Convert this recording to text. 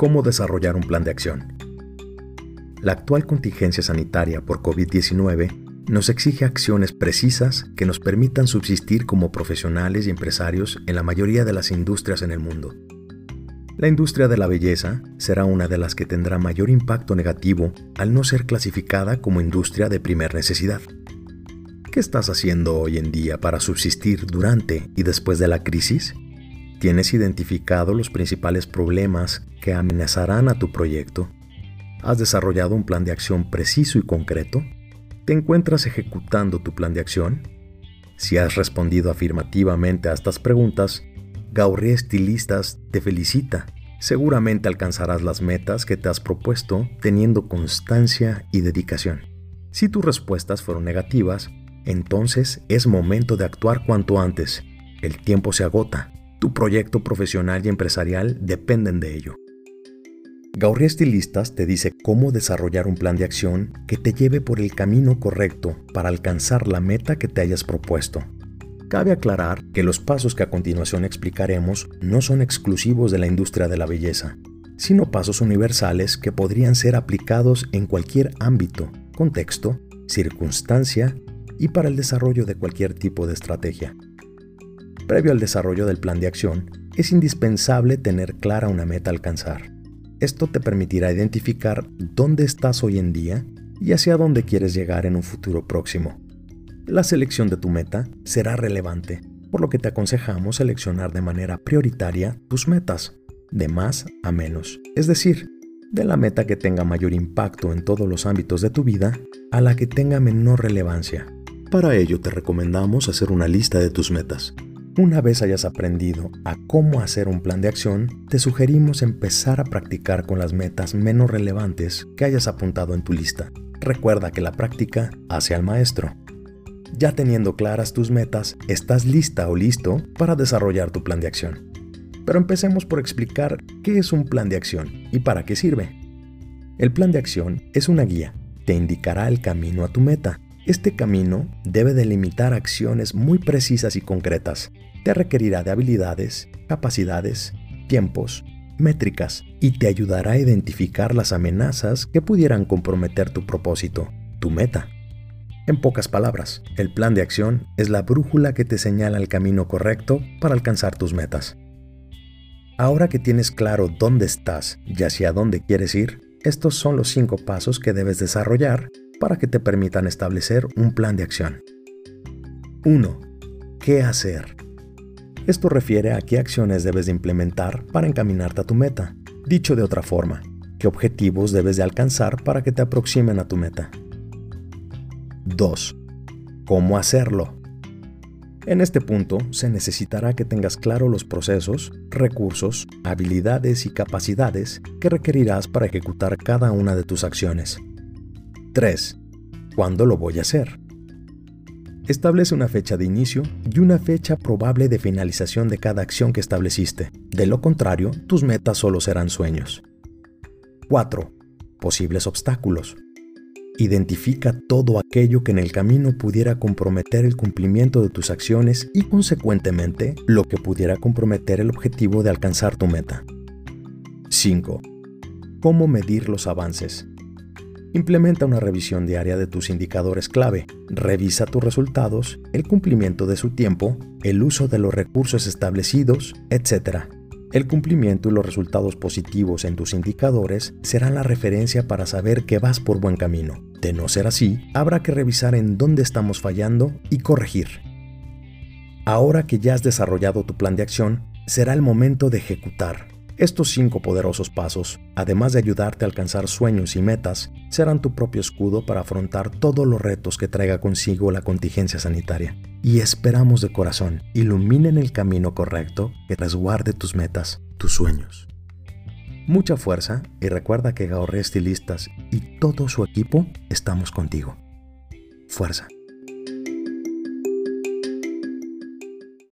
cómo desarrollar un plan de acción. La actual contingencia sanitaria por COVID-19 nos exige acciones precisas que nos permitan subsistir como profesionales y empresarios en la mayoría de las industrias en el mundo. La industria de la belleza será una de las que tendrá mayor impacto negativo al no ser clasificada como industria de primera necesidad. ¿Qué estás haciendo hoy en día para subsistir durante y después de la crisis? ¿Tienes identificado los principales problemas que amenazarán a tu proyecto? ¿Has desarrollado un plan de acción preciso y concreto? ¿Te encuentras ejecutando tu plan de acción? Si has respondido afirmativamente a estas preguntas, Gaurré Estilistas te felicita. Seguramente alcanzarás las metas que te has propuesto teniendo constancia y dedicación. Si tus respuestas fueron negativas, entonces es momento de actuar cuanto antes. El tiempo se agota tu proyecto profesional y empresarial dependen de ello. Gaurri Estilistas te dice cómo desarrollar un plan de acción que te lleve por el camino correcto para alcanzar la meta que te hayas propuesto. Cabe aclarar que los pasos que a continuación explicaremos no son exclusivos de la industria de la belleza, sino pasos universales que podrían ser aplicados en cualquier ámbito, contexto, circunstancia y para el desarrollo de cualquier tipo de estrategia. Previo al desarrollo del plan de acción, es indispensable tener clara una meta a alcanzar. Esto te permitirá identificar dónde estás hoy en día y hacia dónde quieres llegar en un futuro próximo. La selección de tu meta será relevante, por lo que te aconsejamos seleccionar de manera prioritaria tus metas, de más a menos, es decir, de la meta que tenga mayor impacto en todos los ámbitos de tu vida a la que tenga menor relevancia. Para ello te recomendamos hacer una lista de tus metas una vez hayas aprendido a cómo hacer un plan de acción, te sugerimos empezar a practicar con las metas menos relevantes que hayas apuntado en tu lista. Recuerda que la práctica hace al maestro. Ya teniendo claras tus metas, estás lista o listo para desarrollar tu plan de acción. Pero empecemos por explicar qué es un plan de acción y para qué sirve. El plan de acción es una guía, te indicará el camino a tu meta este camino debe delimitar acciones muy precisas y concretas. Te requerirá de habilidades, capacidades, tiempos, métricas y te ayudará a identificar las amenazas que pudieran comprometer tu propósito, tu meta. En pocas palabras, el plan de acción es la brújula que te señala el camino correcto para alcanzar tus metas. Ahora que tienes claro dónde estás y hacia dónde quieres ir, estos son los cinco pasos que debes desarrollar para que te permitan establecer un plan de acción. 1. ¿Qué hacer? Esto refiere a qué acciones debes de implementar para encaminarte a tu meta. Dicho de otra forma, qué objetivos debes de alcanzar para que te aproximen a tu meta. 2. ¿Cómo hacerlo? En este punto se necesitará que tengas claro los procesos, recursos, habilidades y capacidades que requerirás para ejecutar cada una de tus acciones. 3. ¿Cuándo lo voy a hacer? Establece una fecha de inicio y una fecha probable de finalización de cada acción que estableciste. De lo contrario, tus metas solo serán sueños. 4. Posibles obstáculos. Identifica todo aquello que en el camino pudiera comprometer el cumplimiento de tus acciones y consecuentemente lo que pudiera comprometer el objetivo de alcanzar tu meta. 5. ¿Cómo medir los avances? Implementa una revisión diaria de tus indicadores clave. Revisa tus resultados, el cumplimiento de su tiempo, el uso de los recursos establecidos, etc. El cumplimiento y los resultados positivos en tus indicadores serán la referencia para saber que vas por buen camino. De no ser así, habrá que revisar en dónde estamos fallando y corregir. Ahora que ya has desarrollado tu plan de acción, será el momento de ejecutar. Estos cinco poderosos pasos, además de ayudarte a alcanzar sueños y metas, serán tu propio escudo para afrontar todos los retos que traiga consigo la contingencia sanitaria. Y esperamos de corazón iluminen el camino correcto que resguarde tus metas, tus sueños. Mucha fuerza y recuerda que Gaorre Estilistas y todo su equipo estamos contigo. Fuerza.